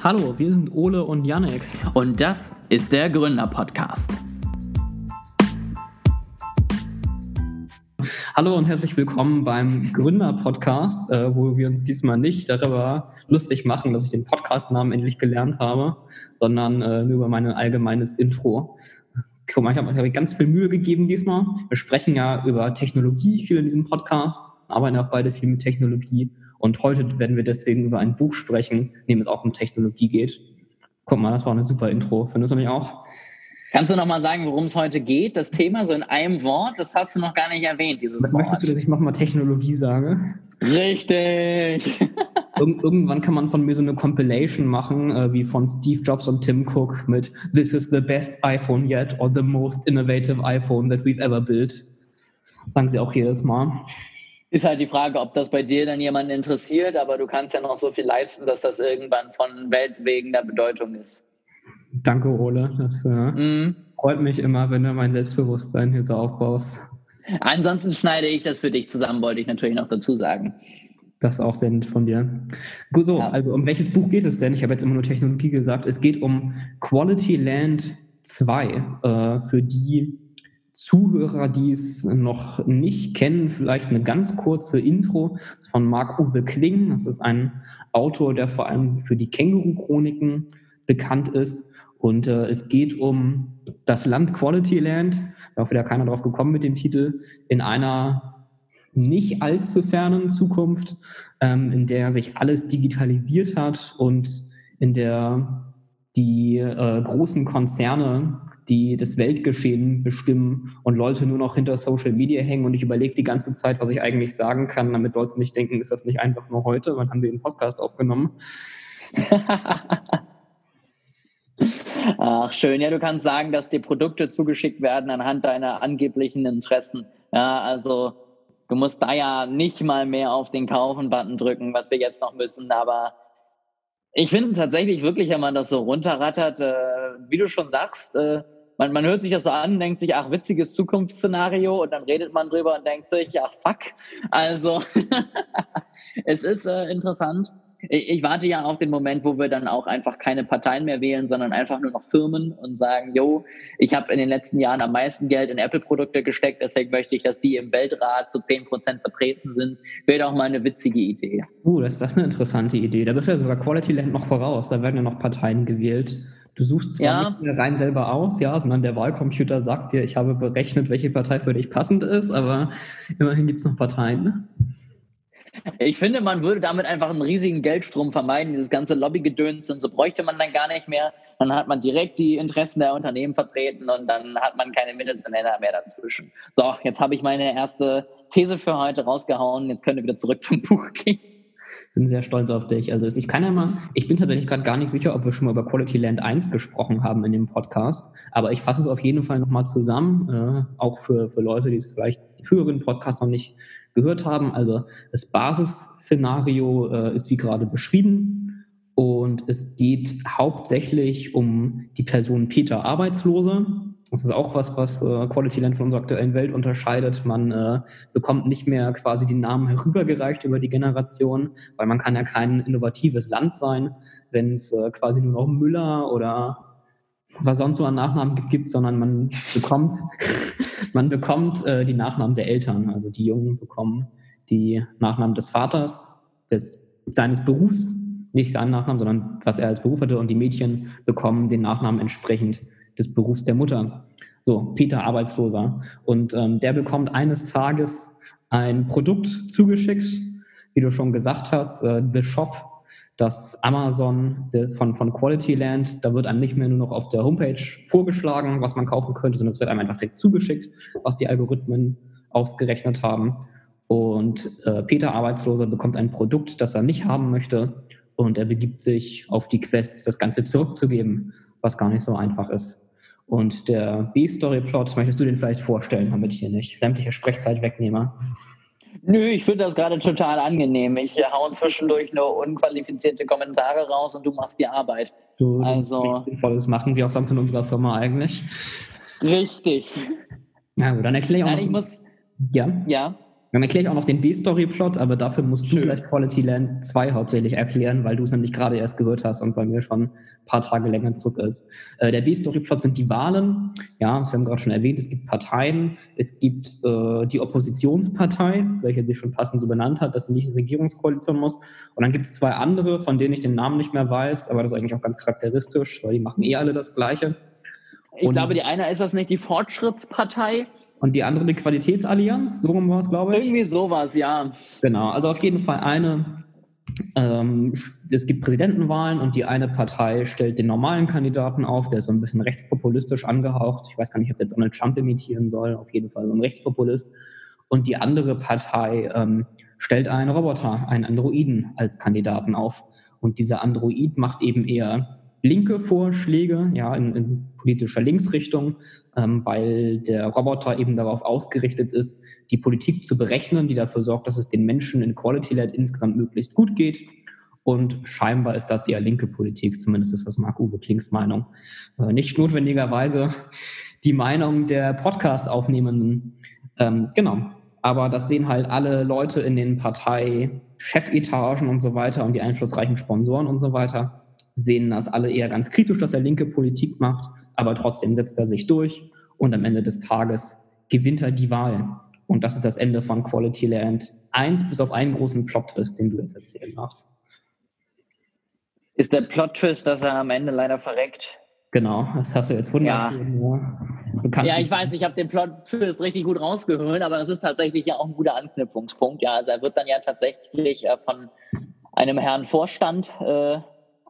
Hallo, wir sind Ole und Yannick. Und das ist der Gründer-Podcast. Hallo und herzlich willkommen beim Gründer-Podcast, äh, wo wir uns diesmal nicht darüber lustig machen, dass ich den Podcast-Namen endlich gelernt habe, sondern äh, nur über mein allgemeines Intro. Guck mal, ich habe hab ganz viel Mühe gegeben diesmal. Wir sprechen ja über Technologie viel in diesem Podcast, arbeiten auch beide viel mit Technologie. Und heute werden wir deswegen über ein Buch sprechen, in dem es auch um Technologie geht. Guck mal, das war eine super Intro. Findest du mich auch? Kannst du noch mal sagen, worum es heute geht? Das Thema so in einem Wort, das hast du noch gar nicht erwähnt, dieses Möchtest Wort. Möchtest du, dass ich nochmal Technologie sage? Richtig. Ir irgendwann kann man von mir so eine Compilation machen, äh, wie von Steve Jobs und Tim Cook mit This is the best iPhone yet or the most innovative iPhone that we've ever built. Sagen sie auch jedes Mal. Ist halt die Frage, ob das bei dir dann jemanden interessiert, aber du kannst ja noch so viel leisten, dass das irgendwann von weltwegender Bedeutung ist. Danke, Ole. Das äh, mm. freut mich immer, wenn du mein Selbstbewusstsein hier so aufbaust. Ansonsten schneide ich das für dich zusammen, wollte ich natürlich noch dazu sagen. Das ist auch sehr nett von dir. Gut, so, ja. also um welches Buch geht es denn? Ich habe jetzt immer nur Technologie gesagt. Es geht um Quality Land 2. Äh, für die Zuhörer, die es noch nicht kennen, vielleicht eine ganz kurze Intro von Marc-Uwe Kling. Das ist ein Autor, der vor allem für die Känguru-Chroniken bekannt ist. Und äh, es geht um das Land Quality Land, da wieder keiner drauf gekommen mit dem Titel, in einer nicht allzu fernen Zukunft, ähm, in der sich alles digitalisiert hat und in der die äh, großen Konzerne die das Weltgeschehen bestimmen und Leute nur noch hinter Social Media hängen und ich überlege die ganze Zeit, was ich eigentlich sagen kann, damit Leute nicht denken, ist das nicht einfach nur heute, wann haben wir den Podcast aufgenommen? Ach, schön. Ja, du kannst sagen, dass dir Produkte zugeschickt werden anhand deiner angeblichen Interessen. Ja, also du musst da ja nicht mal mehr auf den Kaufen-Button drücken, was wir jetzt noch müssen, aber ich finde tatsächlich wirklich, wenn man das so runterrattert, äh, wie du schon sagst, äh, man, man hört sich das so an, denkt sich, ach, witziges Zukunftsszenario und dann redet man drüber und denkt sich, ach, fuck. Also, es ist äh, interessant. Ich, ich, warte ja auf den Moment, wo wir dann auch einfach keine Parteien mehr wählen, sondern einfach nur noch Firmen und sagen, yo, ich habe in den letzten Jahren am meisten Geld in Apple-Produkte gesteckt, deswegen möchte ich, dass die im Weltrat zu 10% vertreten sind. Wäre doch mal eine witzige Idee. Uh, das, das ist eine interessante Idee. Da bist du ja sogar Quality Land noch voraus. Da werden ja noch Parteien gewählt. Du suchst zwar ja. nicht mehr rein selber aus, ja, sondern der Wahlcomputer sagt dir, ich habe berechnet, welche Partei für dich passend ist, aber immerhin gibt es noch Parteien. Ne? Ich finde, man würde damit einfach einen riesigen Geldstrom vermeiden, dieses ganze Lobbygedöns und so bräuchte man dann gar nicht mehr. Dann hat man direkt die Interessen der Unternehmen vertreten und dann hat man keine Mittelzuneller mehr dazwischen. So, jetzt habe ich meine erste These für heute rausgehauen. Jetzt können wir wieder zurück zum Buch gehen bin sehr stolz auf dich. Also ich kann ja mal, ich bin tatsächlich gerade gar nicht sicher, ob wir schon mal über Quality Land 1 gesprochen haben in dem Podcast, aber ich fasse es auf jeden Fall nochmal zusammen, äh, auch für, für Leute, die es vielleicht früheren Podcasts noch nicht gehört haben. Also das Basisszenario äh, ist wie gerade beschrieben und es geht hauptsächlich um die Person Peter Arbeitslose das ist auch was, was äh, Quality Land von unserer aktuellen Welt unterscheidet. Man äh, bekommt nicht mehr quasi die Namen herübergereicht über die Generation, weil man kann ja kein innovatives Land sein, wenn es äh, quasi nur noch Müller oder was sonst so an Nachnamen gibt, gibt sondern man bekommt, man bekommt äh, die Nachnamen der Eltern. Also die Jungen bekommen die Nachnamen des Vaters, des, seines Berufs, nicht seinen Nachnamen, sondern was er als Beruf hatte, und die Mädchen bekommen den Nachnamen entsprechend des Berufs der Mutter. So, Peter Arbeitsloser. Und ähm, der bekommt eines Tages ein Produkt zugeschickt, wie du schon gesagt hast, äh, The Shop, das Amazon von, von Quality Land. Da wird einem nicht mehr nur noch auf der Homepage vorgeschlagen, was man kaufen könnte, sondern es wird einem einfach direkt zugeschickt, was die Algorithmen ausgerechnet haben. Und äh, Peter Arbeitsloser bekommt ein Produkt, das er nicht haben möchte und er begibt sich auf die Quest, das Ganze zurückzugeben, was gar nicht so einfach ist. Und der B-Story-Plot, möchtest du den vielleicht vorstellen, damit ich hier nicht sämtliche Sprechzeit wegnehme? Nö, ich finde das gerade total angenehm. Ich hau zwischendurch nur unqualifizierte Kommentare raus und du machst die Arbeit. Du also Sinnvolles machen, wie auch sonst in unserer Firma eigentlich. Richtig. Na gut, dann erkläre ich auch Nein, ich muss. Ja. Ja. Dann erkläre ich auch noch den B-Story-Plot, aber dafür musst Schön. du gleich Quality Land 2 hauptsächlich erklären, weil du es nämlich gerade erst gehört hast und bei mir schon ein paar Tage länger zurück ist. Äh, der B-Story-Plot sind die Wahlen. Ja, das haben wir gerade schon erwähnt. Es gibt Parteien. Es gibt äh, die Oppositionspartei, welche sich schon passend so benannt hat, dass sie nicht in Regierungskoalition muss. Und dann gibt es zwei andere, von denen ich den Namen nicht mehr weiß, aber das ist eigentlich auch ganz charakteristisch, weil die machen eh alle das Gleiche. Ich und glaube, die eine ist das nicht die Fortschrittspartei? Und die andere die Qualitätsallianz, so rum war es, glaube ich. Irgendwie sowas, ja. Genau, also auf jeden Fall eine. Ähm, es gibt Präsidentenwahlen und die eine Partei stellt den normalen Kandidaten auf, der ist so ein bisschen rechtspopulistisch angehaucht. Ich weiß gar nicht, ob der Donald Trump imitieren soll, auf jeden Fall so ein Rechtspopulist. Und die andere Partei ähm, stellt einen Roboter, einen Androiden als Kandidaten auf. Und dieser Android macht eben eher linke Vorschläge, ja, in, in politischer Linksrichtung, ähm, weil der Roboter eben darauf ausgerichtet ist, die Politik zu berechnen, die dafür sorgt, dass es den Menschen in Quality Land insgesamt möglichst gut geht. Und scheinbar ist das eher linke Politik, zumindest ist das Marc-Uwe Klings Meinung. Äh, nicht notwendigerweise die Meinung der Podcast-Aufnehmenden. Ähm, genau. Aber das sehen halt alle Leute in den Partei-Chefetagen und so weiter und die einflussreichen Sponsoren und so weiter sehen das alle eher ganz kritisch, dass er linke Politik macht, aber trotzdem setzt er sich durch und am Ende des Tages gewinnt er die Wahl. Und das ist das Ende von Quality Land 1, bis auf einen großen Plot-Twist, den du jetzt erzählen darfst. Ist der Plot-Twist, dass er am Ende leider verreckt? Genau, das hast du jetzt wunderbar. Ja, ja ich weiß, ich habe den Plot-Twist richtig gut rausgehört, aber das ist tatsächlich ja auch ein guter Anknüpfungspunkt. Ja, also er wird dann ja tatsächlich äh, von einem Herrn Vorstand äh,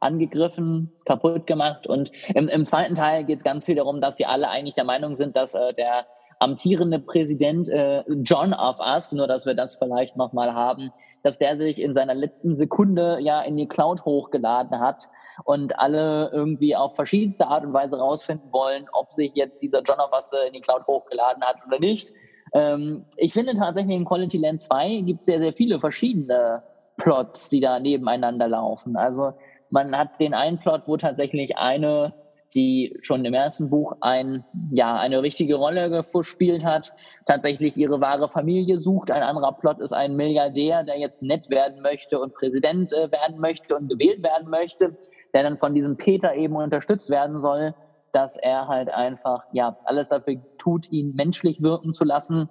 angegriffen, kaputt gemacht. Und im, im zweiten Teil geht es ganz viel darum, dass sie alle eigentlich der Meinung sind, dass äh, der amtierende Präsident äh, John of Us, nur dass wir das vielleicht nochmal haben, dass der sich in seiner letzten Sekunde ja in die Cloud hochgeladen hat und alle irgendwie auf verschiedenste Art und Weise rausfinden wollen, ob sich jetzt dieser John of Us äh, in die Cloud hochgeladen hat oder nicht. Ähm, ich finde tatsächlich in Quality Land 2 gibt es sehr, sehr viele verschiedene Plots, die da nebeneinander laufen. Also man hat den einen Plot, wo tatsächlich eine, die schon im ersten Buch ein, ja, eine wichtige Rolle gespielt hat, tatsächlich ihre wahre Familie sucht. Ein anderer Plot ist ein Milliardär, der jetzt nett werden möchte und Präsident äh, werden möchte und gewählt werden möchte, der dann von diesem Peter eben unterstützt werden soll, dass er halt einfach, ja, alles dafür tut, ihn menschlich wirken zu lassen.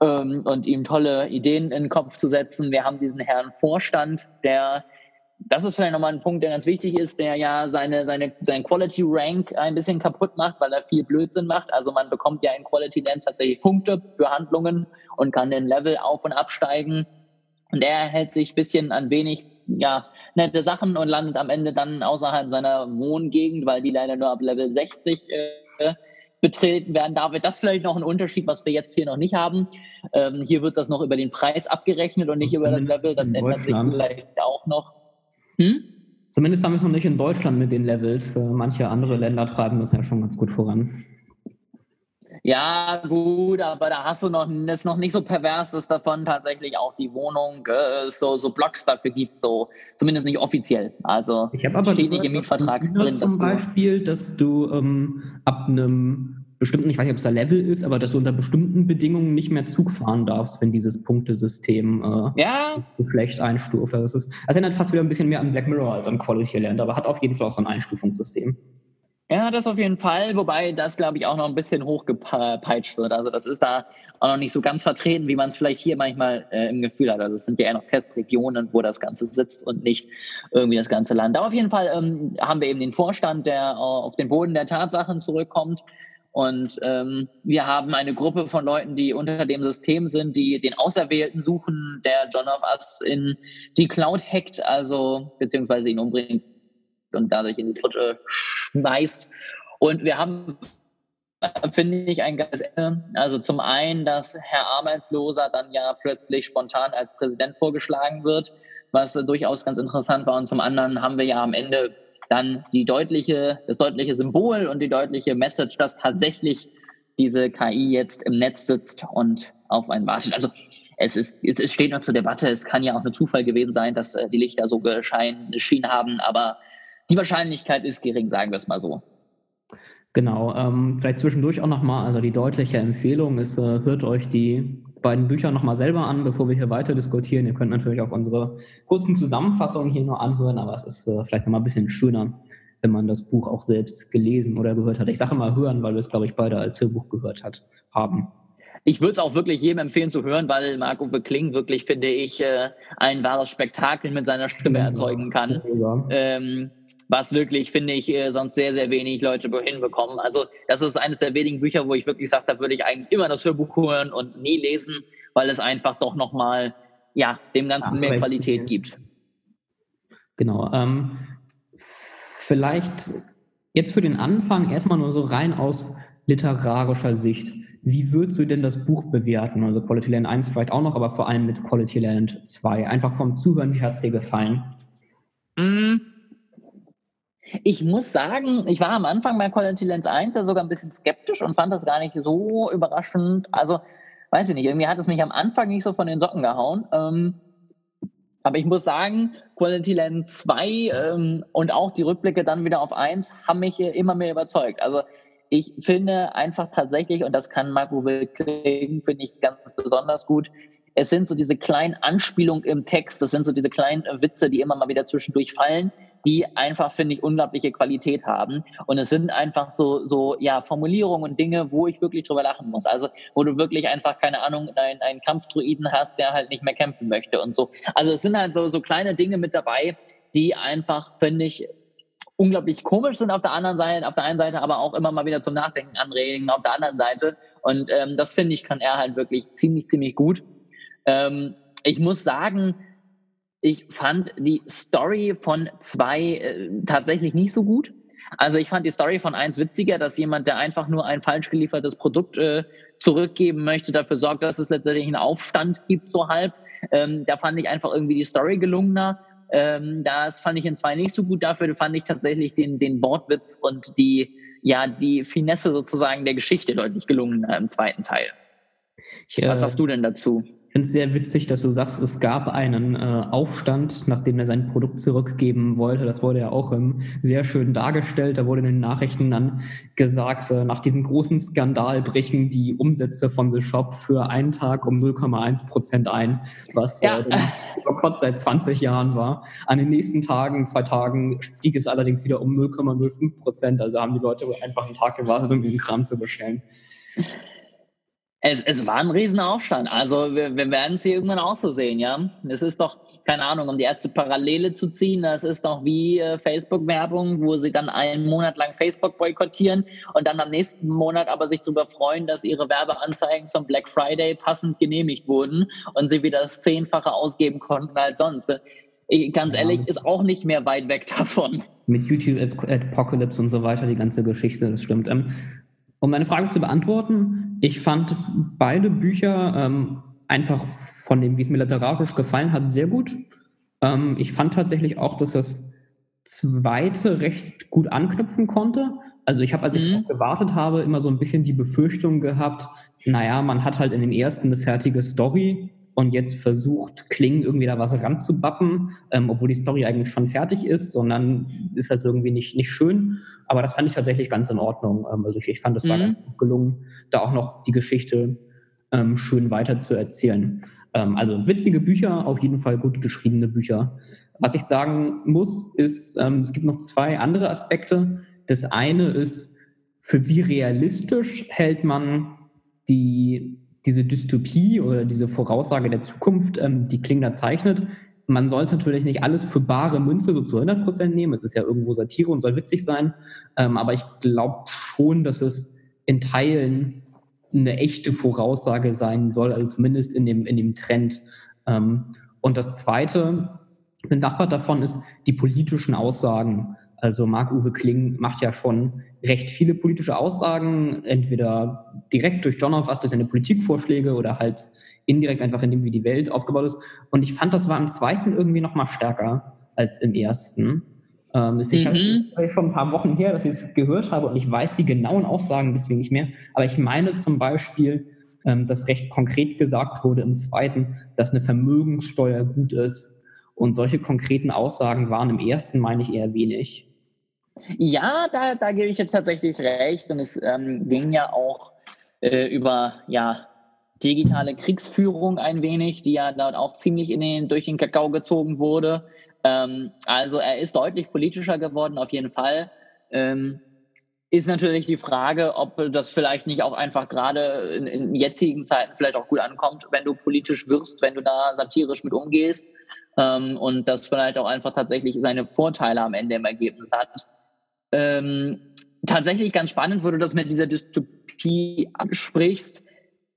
Ähm, und ihm tolle Ideen in den Kopf zu setzen. Wir haben diesen Herrn Vorstand, der das ist vielleicht nochmal ein Punkt, der ganz wichtig ist, der ja seine, seine, sein Quality Rank ein bisschen kaputt macht, weil er viel Blödsinn macht. Also man bekommt ja in Quality Land tatsächlich Punkte für Handlungen und kann den Level auf und absteigen. Und er hält sich ein bisschen an wenig, ja, nette Sachen und landet am Ende dann außerhalb seiner Wohngegend, weil die leider nur ab Level 60 äh, betreten werden darf. Das ist vielleicht noch ein Unterschied, was wir jetzt hier noch nicht haben. Ähm, hier wird das noch über den Preis abgerechnet und nicht über das Level. Das ändert sich vielleicht auch noch. Hm? Zumindest haben wir es noch nicht in Deutschland mit den Levels. Äh, manche andere Länder treiben das ja schon ganz gut voran. Ja, gut, aber da hast du noch, ist noch nicht so pervers, dass davon tatsächlich auch die Wohnung äh, so, so Blocks dafür gibt, so zumindest nicht offiziell. Also ich aber steht nicht im Mietvertrag drin. Zum Beispiel, dass du ähm, ab einem bestimmten, ich weiß nicht, ob es da Level ist, aber dass du unter bestimmten Bedingungen nicht mehr Zug fahren darfst, wenn dieses Punktesystem äh, ja. so schlecht einstuft. Das, ist, das erinnert fast wieder ein bisschen mehr an Black Mirror als an Quality Land, aber hat auf jeden Fall auch so ein Einstufungssystem. Ja, das auf jeden Fall, wobei das, glaube ich, auch noch ein bisschen hochgepeitscht wird. Also das ist da auch noch nicht so ganz vertreten, wie man es vielleicht hier manchmal äh, im Gefühl hat. Also es sind ja eher noch Testregionen, wo das Ganze sitzt und nicht irgendwie das ganze Land. Aber auf jeden Fall ähm, haben wir eben den Vorstand, der äh, auf den Boden der Tatsachen zurückkommt und ähm, wir haben eine Gruppe von Leuten, die unter dem System sind, die den Auserwählten suchen, der John of Us in die Cloud hackt, also beziehungsweise ihn umbringt und dadurch in die Trutsche schmeißt. Und wir haben, finde ich, ein geiles Ende. Also zum einen, dass Herr Arbeitsloser dann ja plötzlich spontan als Präsident vorgeschlagen wird, was durchaus ganz interessant war. Und zum anderen haben wir ja am Ende dann die deutliche, das deutliche Symbol und die deutliche Message, dass tatsächlich diese KI jetzt im Netz sitzt und auf einen wartet. Also es, ist, es steht noch zur Debatte. Es kann ja auch ein Zufall gewesen sein, dass äh, die Lichter so geschienen haben, aber die Wahrscheinlichkeit ist gering, sagen wir es mal so. Genau, ähm, vielleicht zwischendurch auch nochmal, also die deutliche Empfehlung ist, äh, hört euch die beiden Bücher nochmal selber an, bevor wir hier weiter diskutieren. Ihr könnt natürlich auch unsere kurzen Zusammenfassungen hier nur anhören, aber es ist äh, vielleicht nochmal ein bisschen schöner, wenn man das Buch auch selbst gelesen oder gehört hat. Ich sage mal hören, weil wir es, glaube ich, beide als Hörbuch gehört hat, haben. Ich würde es auch wirklich jedem empfehlen zu hören, weil Marc-Uwe Kling wirklich, finde ich, äh, ein wahres Spektakel mit seiner Stimme erzeugen kann. Ähm, was wirklich, finde ich, äh, sonst sehr, sehr wenig Leute hinbekommen. Also das ist eines der wenigen Bücher, wo ich wirklich sage, da würde ich eigentlich immer das Hörbuch hören und nie lesen, weil es einfach doch nochmal, ja, dem Ganzen ja, mehr Qualität gibt. Genau. Ähm, vielleicht jetzt für den Anfang erstmal nur so rein aus literarischer Sicht. Wie würdest du denn das Buch bewerten? Also Quality Land 1 vielleicht auch noch, aber vor allem mit Quality Land 2. Einfach vom Zuhören, wie hat es dir gefallen? Mm. Ich muss sagen, ich war am Anfang bei Quality Lens 1 ja sogar ein bisschen skeptisch und fand das gar nicht so überraschend. Also, weiß ich nicht, irgendwie hat es mich am Anfang nicht so von den Socken gehauen. Ähm, aber ich muss sagen, Quality Lens 2 ähm, und auch die Rückblicke dann wieder auf 1 haben mich immer mehr überzeugt. Also ich finde einfach tatsächlich, und das kann Marco Wilkling, finde ich ganz besonders gut, es sind so diese kleinen Anspielungen im Text, das sind so diese kleinen Witze, die immer mal wieder zwischendurch fallen, die einfach, finde ich, unglaubliche Qualität haben. Und es sind einfach so, so, ja, Formulierungen und Dinge, wo ich wirklich drüber lachen muss. Also, wo du wirklich einfach, keine Ahnung, einen, einen Kampfdruiden hast, der halt nicht mehr kämpfen möchte und so. Also, es sind halt so, so kleine Dinge mit dabei, die einfach, finde ich, unglaublich komisch sind auf der anderen Seite, auf der einen Seite, aber auch immer mal wieder zum Nachdenken anregen auf der anderen Seite. Und ähm, das finde ich, kann er halt wirklich ziemlich, ziemlich gut. Ähm, ich muss sagen, ich fand die Story von zwei äh, tatsächlich nicht so gut. Also ich fand die Story von eins witziger, dass jemand, der einfach nur ein falsch geliefertes Produkt äh, zurückgeben möchte, dafür sorgt, dass es letztendlich einen Aufstand gibt, so halb. Ähm, da fand ich einfach irgendwie die Story gelungener. Ähm, das fand ich in zwei nicht so gut. Dafür fand ich tatsächlich den, den Wortwitz und die, ja, die Finesse sozusagen der Geschichte deutlich gelungener im zweiten Teil. Ich, äh, Was sagst du denn dazu? Finde es sehr witzig, dass du sagst, es gab einen äh, Aufstand, nachdem er sein Produkt zurückgeben wollte. Das wurde ja auch ähm, sehr schön dargestellt. Da wurde in den Nachrichten dann gesagt, äh, nach diesem großen Skandal brechen die Umsätze von The Shop für einen Tag um 0,1 Prozent ein, was äh, ja. äh, Gott seit 20 Jahren war. An den nächsten Tagen, zwei Tagen, stieg es allerdings wieder um 0,05 Prozent. Also haben die Leute einfach einen Tag gewartet, um den Kram zu bestellen. Es, es war ein Riesenaufstand. Also wir, wir werden es hier irgendwann auch so sehen, ja. Es ist doch, keine Ahnung, um die erste Parallele zu ziehen, das ist doch wie äh, Facebook-Werbung, wo sie dann einen Monat lang Facebook boykottieren und dann am nächsten Monat aber sich darüber freuen, dass ihre Werbeanzeigen zum Black Friday passend genehmigt wurden und sie wieder das Zehnfache ausgeben konnten als sonst. Ich, ganz ja. ehrlich, ist auch nicht mehr weit weg davon. Mit YouTube Apocalypse und so weiter, die ganze Geschichte, das stimmt. Ähm, um meine Frage zu beantworten, ich fand beide Bücher ähm, einfach von dem, wie es mir literarisch gefallen hat, sehr gut. Ähm, ich fand tatsächlich auch, dass das zweite recht gut anknüpfen konnte. Also ich habe, als ich mhm. gewartet habe, immer so ein bisschen die Befürchtung gehabt, naja, man hat halt in dem ersten eine fertige Story und jetzt versucht, Kling irgendwie da was ranzubappen, ähm, obwohl die Story eigentlich schon fertig ist, sondern ist das irgendwie nicht, nicht schön. Aber das fand ich tatsächlich ganz in Ordnung. Ähm, also ich, ich fand, es mhm. war gelungen, da auch noch die Geschichte ähm, schön weiter zu erzählen. Ähm, also witzige Bücher, auf jeden Fall gut geschriebene Bücher. Was ich sagen muss, ist, ähm, es gibt noch zwei andere Aspekte. Das eine ist, für wie realistisch hält man die diese Dystopie oder diese Voraussage der Zukunft, ähm, die Klingner zeichnet, man soll es natürlich nicht alles für bare Münze so zu 100 Prozent nehmen. Es ist ja irgendwo Satire und soll witzig sein. Ähm, aber ich glaube schon, dass es in Teilen eine echte Voraussage sein soll, also zumindest in dem, in dem Trend. Ähm, und das Zweite, benachbart davon ist die politischen Aussagen. Also Marc-Uwe Kling macht ja schon recht viele politische Aussagen, entweder direkt durch John was, durch seine Politikvorschläge oder halt indirekt einfach in dem, wie die Welt aufgebaut ist. Und ich fand, das war im zweiten irgendwie noch mal stärker als im ersten. Ähm, ist mhm. halt schon ein paar Wochen her, dass ich es gehört habe und ich weiß die genauen Aussagen deswegen nicht mehr. Aber ich meine zum Beispiel, ähm, dass recht konkret gesagt wurde im zweiten, dass eine Vermögenssteuer gut ist. Und solche konkreten Aussagen waren im ersten, meine ich, eher wenig. Ja, da, da gebe ich jetzt tatsächlich recht. Und es ähm, ging ja auch äh, über ja, digitale Kriegsführung ein wenig, die ja dort auch ziemlich in den, durch den Kakao gezogen wurde. Ähm, also er ist deutlich politischer geworden, auf jeden Fall. Ähm, ist natürlich die Frage, ob das vielleicht nicht auch einfach gerade in, in, jetzigen Zeiten vielleicht auch gut ankommt, wenn du politisch wirst, wenn du da satirisch mit umgehst ähm, und das vielleicht auch einfach tatsächlich seine Vorteile am Ende im Ergebnis hat. Ähm, tatsächlich ganz spannend, wo du das mit dieser Dystopie ansprichst.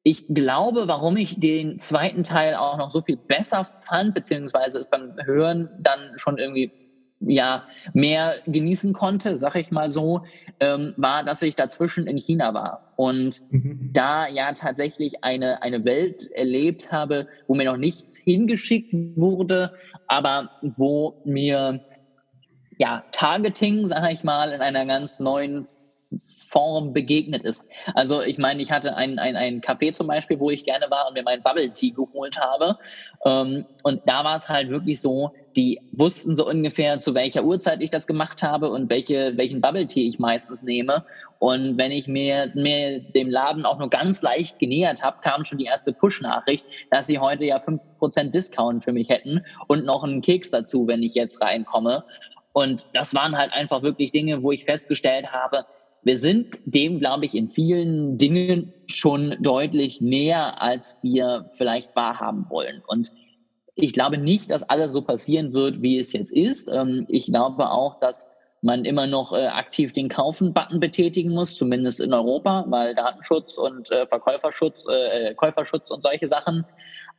Ich glaube, warum ich den zweiten Teil auch noch so viel besser fand, beziehungsweise es beim Hören dann schon irgendwie ja mehr genießen konnte, sag ich mal so, ähm, war, dass ich dazwischen in China war und mhm. da ja tatsächlich eine, eine Welt erlebt habe, wo mir noch nichts hingeschickt wurde, aber wo mir ja Targeting, sag ich mal, in einer ganz neuen Form begegnet ist. Also ich meine, ich hatte ein, ein, ein Café zum Beispiel, wo ich gerne war und mir meinen Bubble Tea geholt habe. Ähm, und da war es halt wirklich so, die wussten so ungefähr, zu welcher Uhrzeit ich das gemacht habe und welche, welchen Bubble Tea ich meistens nehme. Und wenn ich mir, mir dem Laden auch nur ganz leicht genähert habe, kam schon die erste Push-Nachricht, dass sie heute ja 5% Discount für mich hätten und noch einen Keks dazu, wenn ich jetzt reinkomme. Und das waren halt einfach wirklich Dinge, wo ich festgestellt habe, wir sind dem, glaube ich, in vielen Dingen schon deutlich näher, als wir vielleicht wahrhaben wollen. Und ich glaube nicht, dass alles so passieren wird, wie es jetzt ist. Ähm, ich glaube auch, dass man immer noch äh, aktiv den Kaufen-Button betätigen muss, zumindest in Europa, weil Datenschutz und äh, Verkäuferschutz, äh, Käuferschutz und solche Sachen.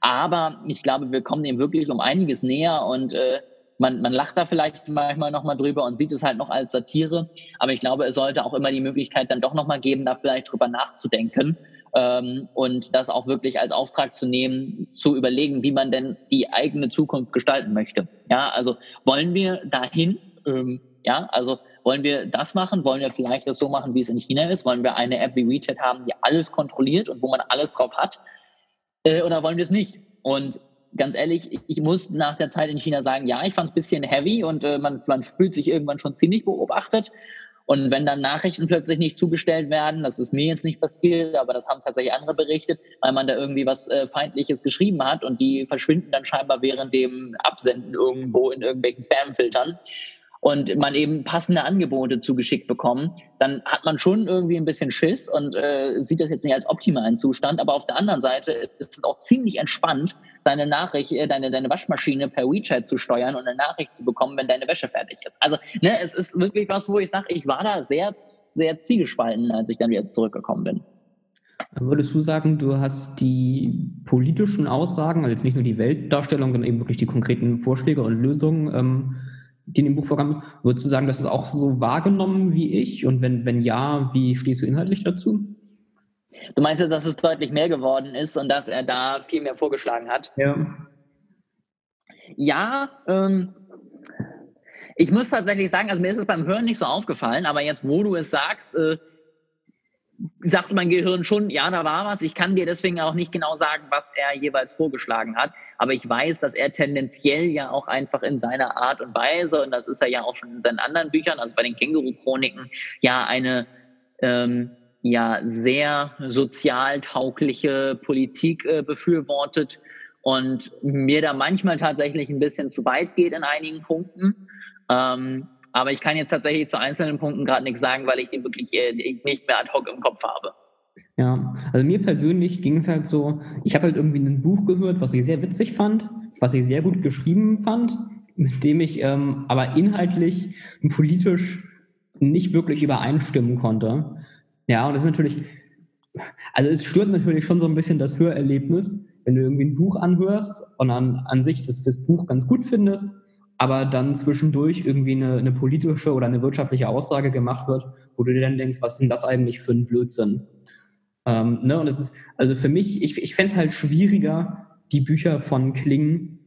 Aber ich glaube, wir kommen dem wirklich um einiges näher und man, man lacht da vielleicht manchmal nochmal drüber und sieht es halt noch als Satire. Aber ich glaube, es sollte auch immer die Möglichkeit dann doch nochmal geben, da vielleicht drüber nachzudenken ähm, und das auch wirklich als Auftrag zu nehmen, zu überlegen, wie man denn die eigene Zukunft gestalten möchte. Ja, also wollen wir dahin? Ähm, ja, also wollen wir das machen? Wollen wir vielleicht das so machen, wie es in China ist? Wollen wir eine App wie WeChat haben, die alles kontrolliert und wo man alles drauf hat? Äh, oder wollen wir es nicht? Und ganz ehrlich, ich muss nach der Zeit in China sagen, ja, ich fand es ein bisschen heavy und äh, man, man fühlt sich irgendwann schon ziemlich beobachtet. Und wenn dann Nachrichten plötzlich nicht zugestellt werden, das ist mir jetzt nicht passiert, aber das haben tatsächlich andere berichtet, weil man da irgendwie was äh, Feindliches geschrieben hat und die verschwinden dann scheinbar während dem Absenden irgendwo in irgendwelchen Spamfiltern und man eben passende Angebote zugeschickt bekommen, dann hat man schon irgendwie ein bisschen Schiss und äh, sieht das jetzt nicht als optimalen Zustand. Aber auf der anderen Seite ist es auch ziemlich entspannt, deine Nachricht, äh, deine, deine Waschmaschine per WeChat zu steuern und eine Nachricht zu bekommen, wenn deine Wäsche fertig ist. Also ne, es ist wirklich was, wo ich sage, ich war da sehr, sehr zwiegespalten, als ich dann wieder zurückgekommen bin. Würdest du sagen, du hast die politischen Aussagen, also jetzt nicht nur die Weltdarstellung, sondern eben wirklich die konkreten Vorschläge und Lösungen, ähm, die in dem Buch vorkamen, würdest du sagen, das ist auch so wahrgenommen wie ich? Und wenn, wenn ja, wie stehst du inhaltlich dazu? Du meinst jetzt, dass es deutlich mehr geworden ist und dass er da viel mehr vorgeschlagen hat? Ja. Ja, ähm, ich muss tatsächlich sagen, also mir ist es beim Hören nicht so aufgefallen, aber jetzt, wo du es sagst, äh, sagt mein Gehirn schon, ja, da war was. Ich kann dir deswegen auch nicht genau sagen, was er jeweils vorgeschlagen hat. Aber ich weiß, dass er tendenziell ja auch einfach in seiner Art und Weise, und das ist er ja auch schon in seinen anderen Büchern, also bei den Känguru-Chroniken, ja eine ähm, ja sehr sozial taugliche Politik äh, befürwortet und mir da manchmal tatsächlich ein bisschen zu weit geht in einigen Punkten. Ähm, aber ich kann jetzt tatsächlich zu einzelnen Punkten gerade nichts sagen, weil ich die wirklich äh, nicht mehr ad hoc im Kopf habe. Ja, also mir persönlich ging es halt so, ich habe halt irgendwie ein Buch gehört, was ich sehr witzig fand, was ich sehr gut geschrieben fand, mit dem ich ähm, aber inhaltlich und politisch nicht wirklich übereinstimmen konnte. Ja, und das ist natürlich, also es stört natürlich schon so ein bisschen das Hörerlebnis, wenn du irgendwie ein Buch anhörst und an, an sich das, das Buch ganz gut findest, aber dann zwischendurch irgendwie eine, eine politische oder eine wirtschaftliche Aussage gemacht wird, wo du dir dann denkst, was ist denn das eigentlich für ein Blödsinn? Ähm, ne? Und es ist, also für mich, ich, ich fände es halt schwieriger, die Bücher von Kling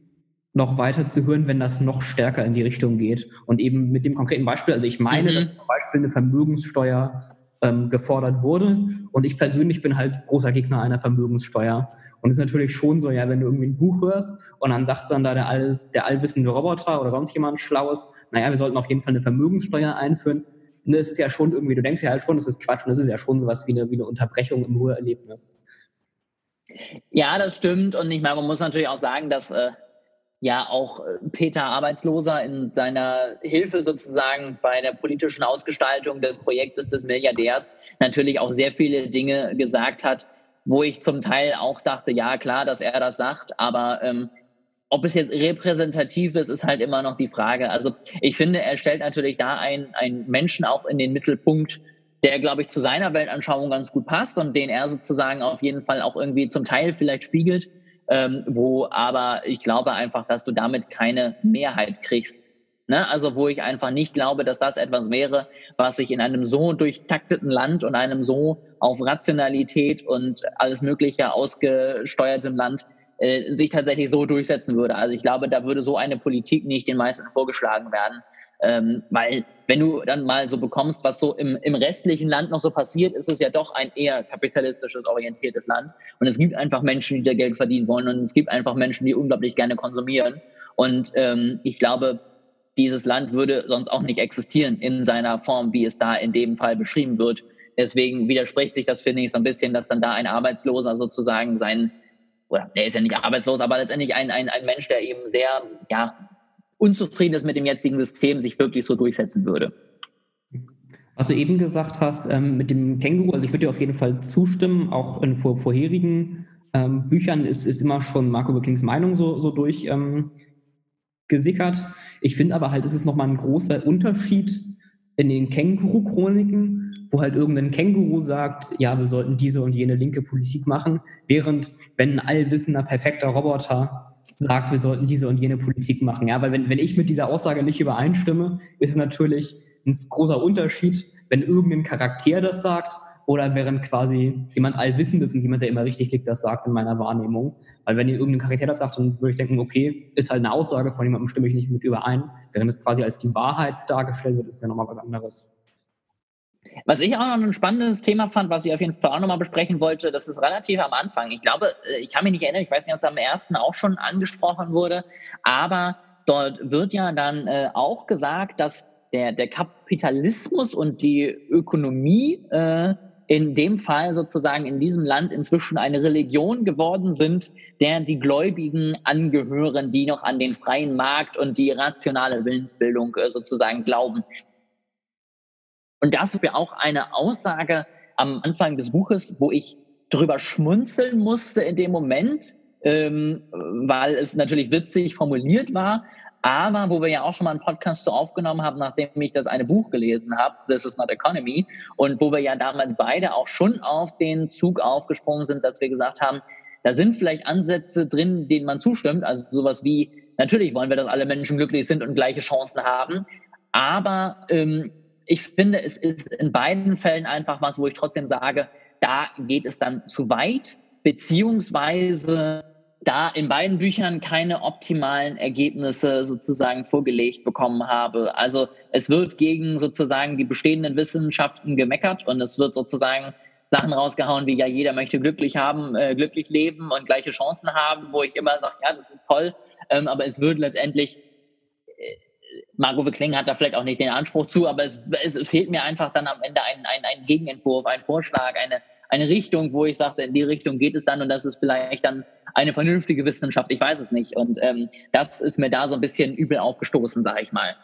noch weiter zu hören, wenn das noch stärker in die Richtung geht. Und eben mit dem konkreten Beispiel, also ich meine, mhm. dass zum Beispiel eine Vermögenssteuer ähm, gefordert wurde. Und ich persönlich bin halt großer Gegner einer Vermögenssteuer. Und es ist natürlich schon so, ja, wenn du irgendwie ein Buch hörst und dann sagt dann da der, alles, der allwissende Roboter oder sonst jemand Schlaues, naja, wir sollten auf jeden Fall eine Vermögenssteuer einführen, das ist ja schon irgendwie, du denkst ja halt schon, das ist Quatsch und das ist ja schon sowas wie eine, wie eine Unterbrechung im Hörerlebnis. Ja, das stimmt. Und ich meine, man muss natürlich auch sagen, dass äh, ja auch äh, Peter Arbeitsloser in seiner Hilfe sozusagen bei der politischen Ausgestaltung des Projektes des Milliardärs natürlich auch sehr viele Dinge gesagt hat, wo ich zum Teil auch dachte, ja klar, dass er das sagt, aber ähm, ob es jetzt repräsentativ ist, ist halt immer noch die Frage. Also ich finde, er stellt natürlich da einen, einen Menschen auch in den Mittelpunkt, der, glaube ich, zu seiner Weltanschauung ganz gut passt und den er sozusagen auf jeden Fall auch irgendwie zum Teil vielleicht spiegelt ähm, wo aber ich glaube einfach, dass du damit keine Mehrheit kriegst. Ne? Also wo ich einfach nicht glaube, dass das etwas wäre, was sich in einem so durchtakteten Land und einem so auf Rationalität und alles Mögliche ausgesteuertem Land äh, sich tatsächlich so durchsetzen würde. Also ich glaube, da würde so eine Politik nicht den meisten vorgeschlagen werden. Ähm, weil wenn du dann mal so bekommst, was so im, im restlichen Land noch so passiert, ist es ja doch ein eher kapitalistisches orientiertes Land. Und es gibt einfach Menschen, die da Geld verdienen wollen und es gibt einfach Menschen, die unglaublich gerne konsumieren. Und ähm, ich glaube, dieses Land würde sonst auch nicht existieren in seiner Form, wie es da in dem Fall beschrieben wird. Deswegen widerspricht sich das, finde ich, so ein bisschen, dass dann da ein Arbeitsloser sozusagen sein, oder der ist ja nicht arbeitslos, aber letztendlich ein, ein, ein Mensch, der eben sehr, ja, unzufrieden ist mit dem jetzigen System, sich wirklich so durchsetzen würde. Was du eben gesagt hast ähm, mit dem Känguru, also ich würde dir auf jeden Fall zustimmen, auch in vor, vorherigen ähm, Büchern ist, ist immer schon Marco Böcklings Meinung so, so durch ähm, gesickert. Ich finde aber halt, es ist nochmal ein großer Unterschied in den Känguru-Chroniken, wo halt irgendein Känguru sagt, ja, wir sollten diese und jene linke Politik machen, während wenn ein allwissender, perfekter Roboter sagt, wir sollten diese und jene Politik machen. Ja, weil wenn, wenn ich mit dieser Aussage nicht übereinstimme, ist es natürlich ein großer Unterschied, wenn irgendein Charakter das sagt oder während quasi jemand Allwissendes und jemand, der immer richtig liegt, das sagt in meiner Wahrnehmung. Weil wenn irgendein Charakter das sagt, dann würde ich denken, okay, ist halt eine Aussage von jemandem, stimme ich nicht mit überein. Während es quasi als die Wahrheit dargestellt wird, ist ja nochmal was anderes. Was ich auch noch ein spannendes Thema fand, was ich auf jeden Fall auch nochmal besprechen wollte, das ist relativ am Anfang. Ich glaube, äh, ich kann mich nicht erinnern, ich weiß nicht, ob es am ersten auch schon angesprochen wurde, aber dort wird ja dann äh, auch gesagt, dass der, der Kapitalismus und die Ökonomie äh, in dem Fall sozusagen in diesem Land inzwischen eine Religion geworden sind, der die Gläubigen angehören, die noch an den freien Markt und die rationale Willensbildung äh, sozusagen glauben. Und das wäre auch eine Aussage am Anfang des Buches, wo ich drüber schmunzeln musste in dem Moment, ähm, weil es natürlich witzig formuliert war, aber wo wir ja auch schon mal einen Podcast so aufgenommen haben, nachdem ich das eine Buch gelesen habe, This is not Economy, und wo wir ja damals beide auch schon auf den Zug aufgesprungen sind, dass wir gesagt haben, da sind vielleicht Ansätze drin, denen man zustimmt, also sowas wie, natürlich wollen wir, dass alle Menschen glücklich sind und gleiche Chancen haben, aber ähm, ich finde, es ist in beiden Fällen einfach was, wo ich trotzdem sage, da geht es dann zu weit, beziehungsweise da in beiden Büchern keine optimalen Ergebnisse sozusagen vorgelegt bekommen habe. Also es wird gegen sozusagen die bestehenden Wissenschaften gemeckert und es wird sozusagen Sachen rausgehauen, wie ja jeder möchte glücklich haben, äh, glücklich leben und gleiche Chancen haben, wo ich immer sage, ja, das ist toll, ähm, aber es wird letztendlich äh, Margot Kling hat da vielleicht auch nicht den Anspruch zu, aber es, es, es fehlt mir einfach dann am Ende ein, ein, ein Gegenentwurf, ein Vorschlag, eine, eine Richtung, wo ich sagte, in die Richtung geht es dann und das ist vielleicht dann eine vernünftige Wissenschaft. Ich weiß es nicht. Und ähm, das ist mir da so ein bisschen übel aufgestoßen, sage ich mal.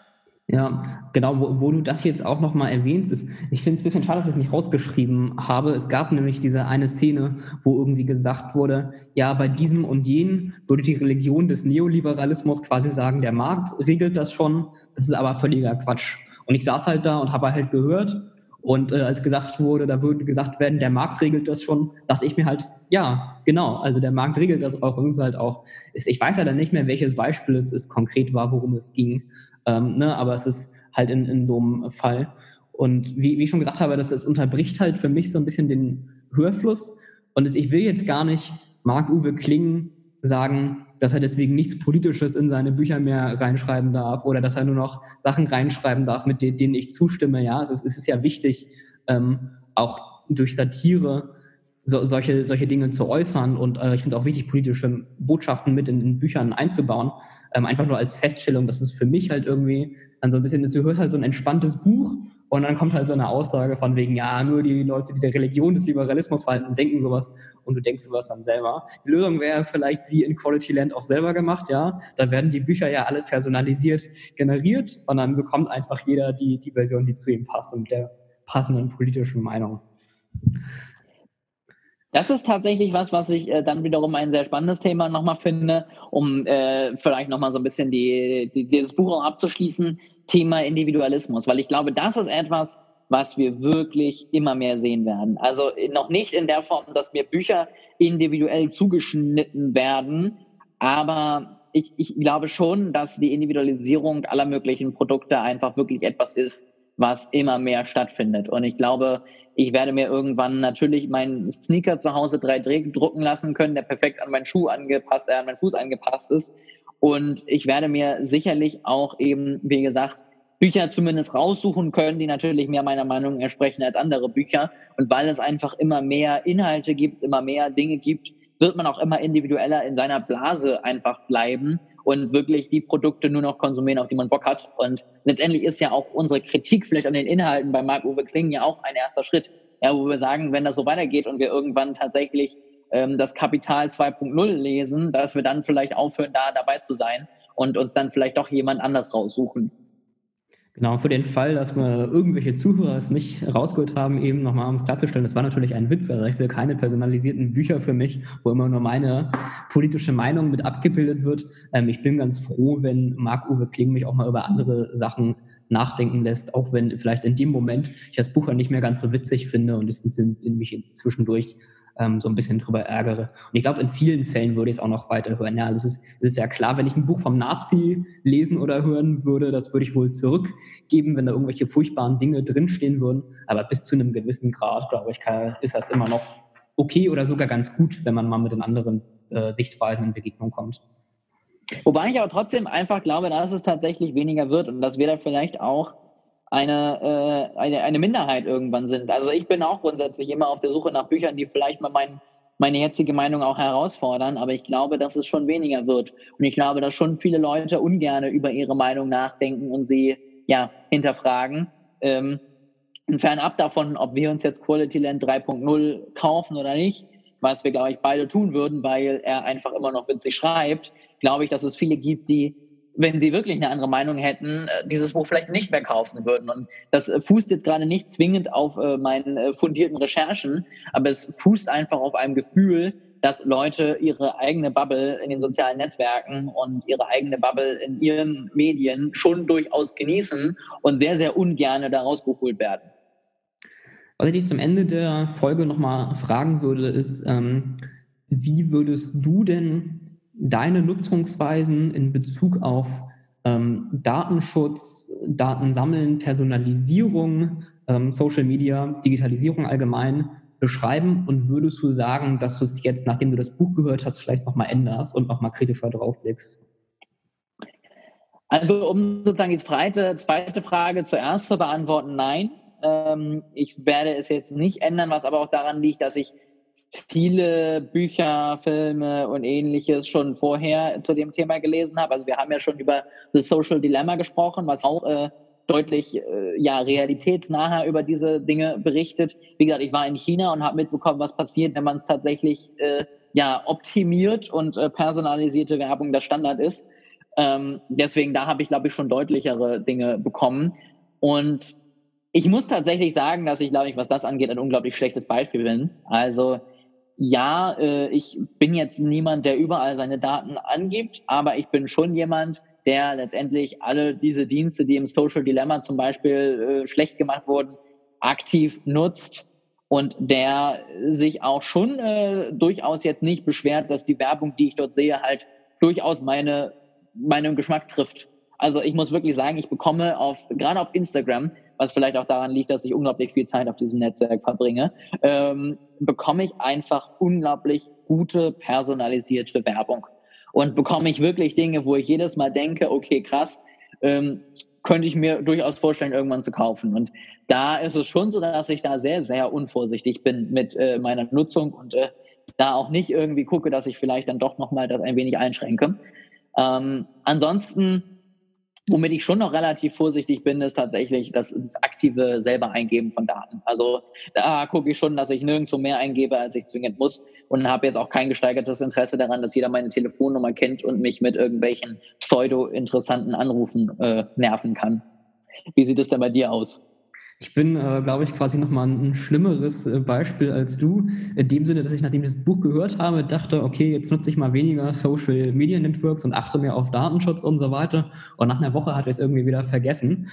Ja, genau, wo, wo, du das jetzt auch nochmal erwähnst, ist, ich finde es ein bisschen schade, dass ich es nicht rausgeschrieben habe. Es gab nämlich diese eine Szene, wo irgendwie gesagt wurde, ja, bei diesem und jenem würde die Religion des Neoliberalismus quasi sagen, der Markt regelt das schon. Das ist aber völliger Quatsch. Und ich saß halt da und habe halt gehört. Und äh, als gesagt wurde, da würde gesagt werden, der Markt regelt das schon, dachte ich mir halt, ja, genau, also der Markt regelt das auch. Und es ist halt auch, ich weiß ja dann nicht mehr, welches Beispiel es ist, konkret war, worum es ging. Ähm, ne, aber es ist halt in, in so einem Fall. Und wie, wie ich schon gesagt habe, das, das unterbricht halt für mich so ein bisschen den Hörfluss. Und das, ich will jetzt gar nicht Marc-Uwe Kling sagen, dass er deswegen nichts Politisches in seine Bücher mehr reinschreiben darf oder dass er nur noch Sachen reinschreiben darf, mit denen ich zustimme. Ja, es ist, ja wichtig, ähm, auch durch Satire so, solche, solche Dinge zu äußern. Und äh, ich finde es auch wichtig, politische Botschaften mit in, in Büchern einzubauen. Ähm, einfach nur als Feststellung, dass es für mich halt irgendwie dann so ein bisschen du hörst halt so ein entspanntes Buch Und dann kommt halt so eine Aussage von wegen, ja, nur die Leute, die der Religion des Liberalismus verhalten, denken sowas und du denkst sowas dann selber. Die Lösung wäre vielleicht wie in Quality Land auch selber gemacht, ja. Da werden die Bücher ja alle personalisiert generiert und dann bekommt einfach jeder die, die Version, die zu ihm passt und mit der passenden politischen Meinung. Das ist tatsächlich was, was ich äh, dann wiederum ein sehr spannendes Thema nochmal finde, um äh, vielleicht nochmal so ein bisschen die, die, dieses Buch auch abzuschließen, Thema Individualismus, weil ich glaube, das ist etwas, was wir wirklich immer mehr sehen werden. Also noch nicht in der Form, dass mir Bücher individuell zugeschnitten werden, aber ich, ich glaube schon, dass die Individualisierung aller möglichen Produkte einfach wirklich etwas ist, was immer mehr stattfindet. Und ich glaube, ich werde mir irgendwann natürlich meinen Sneaker zu Hause 3D drucken lassen können, der perfekt an meinen Schuh angepasst, äh, an meinen Fuß angepasst ist. Und ich werde mir sicherlich auch eben, wie gesagt, Bücher zumindest raussuchen können, die natürlich mehr meiner Meinung entsprechen als andere Bücher. Und weil es einfach immer mehr Inhalte gibt, immer mehr Dinge gibt, wird man auch immer individueller in seiner Blase einfach bleiben und wirklich die Produkte nur noch konsumieren, auf die man Bock hat. Und letztendlich ist ja auch unsere Kritik vielleicht an den Inhalten bei Marc-Uwe Kling ja auch ein erster Schritt, ja, wo wir sagen, wenn das so weitergeht und wir irgendwann tatsächlich ähm, das Kapital 2.0 lesen, dass wir dann vielleicht aufhören, da dabei zu sein und uns dann vielleicht doch jemand anders raussuchen. Genau, für den Fall, dass wir irgendwelche Zuhörer es nicht rausgeholt haben, eben nochmal um es klarzustellen, das war natürlich ein Witz. Also ich will keine personalisierten Bücher für mich, wo immer nur meine politische Meinung mit abgebildet wird. Ähm, ich bin ganz froh, wenn Marc-Uwe Kling mich auch mal über andere Sachen nachdenken lässt, auch wenn vielleicht in dem Moment ich das Buch ja nicht mehr ganz so witzig finde und es in, in mich zwischendurch ähm, so ein bisschen drüber ärgere. Und ich glaube, in vielen Fällen würde ich es auch noch weiterhören. Ja, also es ist, ist ja klar, wenn ich ein Buch vom Nazi lesen oder hören würde, das würde ich wohl zurückgeben, wenn da irgendwelche furchtbaren Dinge drinstehen würden. Aber bis zu einem gewissen Grad, glaube ich, kann, ist das immer noch okay oder sogar ganz gut, wenn man mal mit den anderen äh, Sichtweisen in Begegnung kommt. Wobei ich aber trotzdem einfach glaube, dass es tatsächlich weniger wird und dass wir da vielleicht auch eine, äh, eine, eine Minderheit irgendwann sind. Also ich bin auch grundsätzlich immer auf der Suche nach Büchern, die vielleicht mal mein, meine jetzige Meinung auch herausfordern, aber ich glaube, dass es schon weniger wird. Und ich glaube, dass schon viele Leute ungerne über ihre Meinung nachdenken und sie ja hinterfragen. Ähm, und fernab davon, ob wir uns jetzt Quality Land 3.0 kaufen oder nicht, was wir, glaube ich, beide tun würden, weil er einfach immer noch witzig schreibt, glaube ich, dass es viele gibt, die wenn sie wirklich eine andere Meinung hätten, äh, dieses Buch vielleicht nicht mehr kaufen würden. Und das äh, fußt jetzt gerade nicht zwingend auf äh, meinen fundierten Recherchen, aber es fußt einfach auf einem Gefühl, dass Leute ihre eigene Bubble in den sozialen Netzwerken und ihre eigene Bubble in ihren Medien schon durchaus genießen und sehr, sehr ungerne da rausgeholt werden. Was ich dich zum Ende der Folge nochmal fragen würde, ist, ähm, wie würdest du denn deine Nutzungsweisen in Bezug auf ähm, Datenschutz, Datensammeln, Personalisierung, ähm, Social Media, Digitalisierung allgemein beschreiben und würdest du sagen, dass du es jetzt, nachdem du das Buch gehört hast, vielleicht nochmal änderst und nochmal kritischer drauf blickst? Also um sozusagen die zweite, zweite Frage zuerst zu beantworten, nein. Ähm, ich werde es jetzt nicht ändern, was aber auch daran liegt, dass ich viele Bücher, Filme und ähnliches schon vorher zu dem Thema gelesen habe. Also wir haben ja schon über The Social Dilemma gesprochen, was auch äh, deutlich äh, ja realitätsnaher über diese Dinge berichtet. Wie gesagt, ich war in China und habe mitbekommen, was passiert, wenn man es tatsächlich äh, ja optimiert und äh, personalisierte Werbung der Standard ist. Ähm, deswegen da habe ich glaube ich schon deutlichere Dinge bekommen und ich muss tatsächlich sagen, dass ich, glaube ich, was das angeht, ein unglaublich schlechtes Beispiel bin. Also ja, äh, ich bin jetzt niemand, der überall seine Daten angibt, aber ich bin schon jemand, der letztendlich alle diese Dienste, die im Social Dilemma zum Beispiel äh, schlecht gemacht wurden, aktiv nutzt und der sich auch schon äh, durchaus jetzt nicht beschwert, dass die Werbung, die ich dort sehe, halt durchaus meine, meinen Geschmack trifft. Also ich muss wirklich sagen, ich bekomme auf, gerade auf Instagram, was vielleicht auch daran liegt, dass ich unglaublich viel Zeit auf diesem Netzwerk verbringe, ähm, bekomme ich einfach unglaublich gute personalisierte Werbung. Und bekomme ich wirklich Dinge, wo ich jedes Mal denke, okay, krass, ähm, könnte ich mir durchaus vorstellen, irgendwann zu kaufen. Und da ist es schon so, dass ich da sehr, sehr unvorsichtig bin mit äh, meiner Nutzung und äh, da auch nicht irgendwie gucke, dass ich vielleicht dann doch nochmal das ein wenig einschränke. Ähm, ansonsten Womit ich schon noch relativ vorsichtig bin, ist tatsächlich das aktive selber Eingeben von Daten. Also da gucke ich schon, dass ich nirgendwo mehr eingebe, als ich zwingend muss und habe jetzt auch kein gesteigertes Interesse daran, dass jeder meine Telefonnummer kennt und mich mit irgendwelchen pseudo-interessanten Anrufen äh, nerven kann. Wie sieht es denn bei dir aus? Ich bin, äh, glaube ich, quasi nochmal ein schlimmeres äh, Beispiel als du. In dem Sinne, dass ich, nachdem ich das Buch gehört habe, dachte, okay, jetzt nutze ich mal weniger Social Media Networks und achte mehr auf Datenschutz und so weiter. Und nach einer Woche hatte ich es irgendwie wieder vergessen.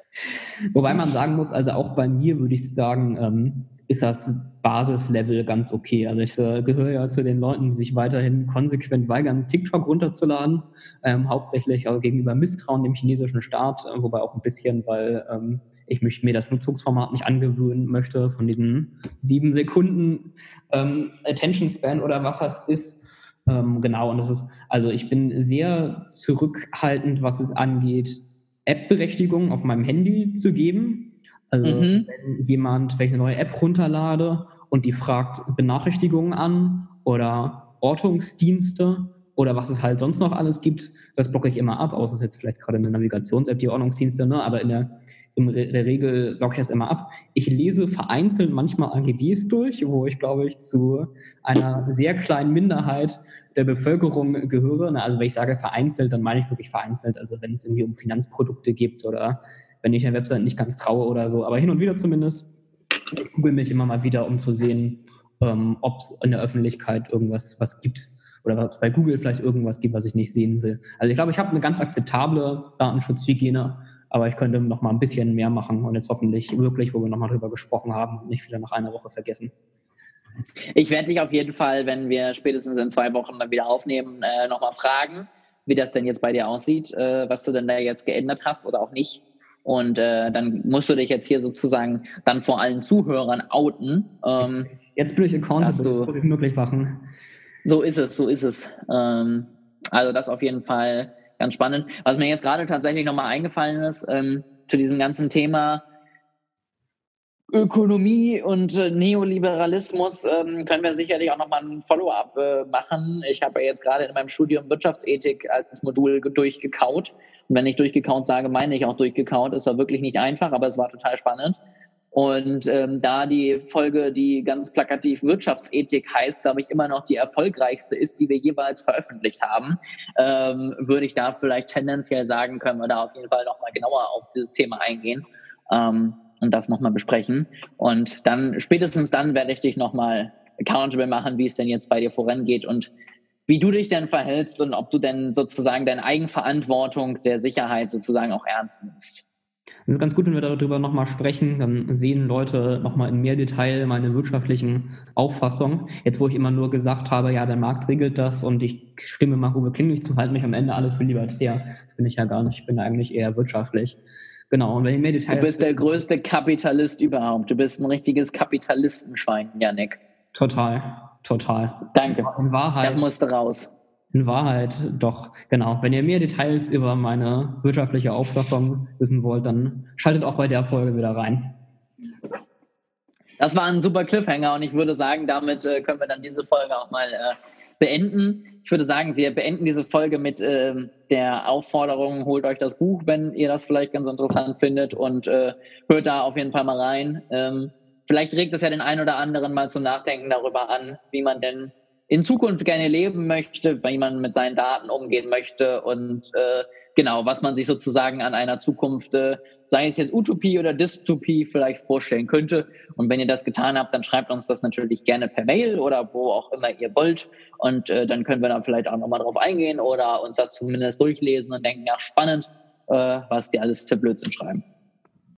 Wobei man sagen muss, also auch bei mir würde ich sagen, ähm, ist das Basislevel ganz okay. Also ich äh, gehöre ja zu den Leuten, die sich weiterhin konsequent weigern, TikTok runterzuladen, ähm, hauptsächlich also gegenüber Misstrauen dem chinesischen Staat, äh, wobei auch ein bisschen, weil ähm, ich mich, mir das Nutzungsformat nicht angewöhnen möchte von diesen sieben Sekunden ähm, Attention Span oder was das ist. Ähm, genau, und das ist, also ich bin sehr zurückhaltend, was es angeht, App-Berechtigung auf meinem Handy zu geben also mhm. wenn jemand, wenn ich eine neue App runterlade und die fragt Benachrichtigungen an oder Ortungsdienste oder was es halt sonst noch alles gibt, das blocke ich immer ab, außer es jetzt vielleicht gerade eine Navigations-App, die Ordnungsdienste, ne? aber in der, in der Regel blocke ich es immer ab. Ich lese vereinzelt manchmal AGBs durch, wo ich, glaube ich, zu einer sehr kleinen Minderheit der Bevölkerung gehöre. Also wenn ich sage vereinzelt, dann meine ich wirklich vereinzelt. Also wenn es irgendwie um Finanzprodukte geht oder wenn ich der Website nicht ganz traue oder so. Aber hin und wieder zumindest. Ich google mich immer mal wieder, um zu sehen, ähm, ob es in der Öffentlichkeit irgendwas was gibt oder ob es bei Google vielleicht irgendwas gibt, was ich nicht sehen will. Also ich glaube, ich habe eine ganz akzeptable Datenschutzhygiene, aber ich könnte noch mal ein bisschen mehr machen und jetzt hoffentlich wirklich, wo wir noch mal drüber gesprochen haben, nicht wieder nach einer Woche vergessen. Ich werde dich auf jeden Fall, wenn wir spätestens in zwei Wochen dann wieder aufnehmen, äh, nochmal fragen, wie das denn jetzt bei dir aussieht, äh, was du denn da jetzt geändert hast oder auch nicht. Und äh, dann musst du dich jetzt hier sozusagen dann vor allen Zuhörern outen. Ähm, jetzt bin ich accountable, du, muss ich möglich machen. So ist es, so ist es. Ähm, also das auf jeden Fall ganz spannend. Was mir jetzt gerade tatsächlich nochmal eingefallen ist, ähm, zu diesem ganzen Thema Ökonomie und äh, Neoliberalismus ähm, können wir sicherlich auch nochmal ein Follow-up äh, machen. Ich habe ja jetzt gerade in meinem Studium Wirtschaftsethik als Modul durchgekaut und wenn ich durchgekaut sage, meine ich auch durchgekaut. Es war wirklich nicht einfach, aber es war total spannend. Und ähm, da die Folge, die ganz plakativ Wirtschaftsethik heißt, glaube ich, immer noch die erfolgreichste ist, die wir jeweils veröffentlicht haben, ähm, würde ich da vielleicht tendenziell sagen, können wir da auf jeden Fall nochmal genauer auf dieses Thema eingehen ähm, und das nochmal besprechen. Und dann, spätestens dann werde ich dich nochmal accountable machen, wie es denn jetzt bei dir vorangeht und wie du dich denn verhältst und ob du denn sozusagen deine Eigenverantwortung der Sicherheit sozusagen auch ernst nimmst. Das ist ganz gut, wenn wir darüber nochmal sprechen. Dann sehen Leute nochmal in mehr Detail meine wirtschaftlichen Auffassungen. Jetzt, wo ich immer nur gesagt habe, ja, der Markt regelt das und ich stimme Marco Klinglich zu, halten mich am Ende alle für libertär. Das bin ich ja gar nicht. Ich bin eigentlich eher wirtschaftlich. Genau. Und wenn ich mehr Details. Du bist der größte Kapitalist überhaupt. Du bist ein richtiges Kapitalistenschwein, Janik. Total. Total. Danke. In Wahrheit. Das musste raus. In Wahrheit doch, genau. Wenn ihr mehr Details über meine wirtschaftliche Auffassung wissen wollt, dann schaltet auch bei der Folge wieder rein. Das war ein super Cliffhanger und ich würde sagen, damit äh, können wir dann diese Folge auch mal äh, beenden. Ich würde sagen, wir beenden diese Folge mit äh, der Aufforderung, holt euch das Buch, wenn ihr das vielleicht ganz interessant findet und äh, hört da auf jeden Fall mal rein. Ähm, vielleicht regt es ja den einen oder anderen mal zum Nachdenken darüber an, wie man denn in Zukunft gerne leben möchte, wie man mit seinen Daten umgehen möchte und äh, genau, was man sich sozusagen an einer Zukunft, äh, sei es jetzt Utopie oder Dystopie, vielleicht vorstellen könnte. Und wenn ihr das getan habt, dann schreibt uns das natürlich gerne per Mail oder wo auch immer ihr wollt. Und äh, dann können wir da vielleicht auch nochmal drauf eingehen oder uns das zumindest durchlesen und denken, ja, spannend, äh, was die alles für Blödsinn schreiben.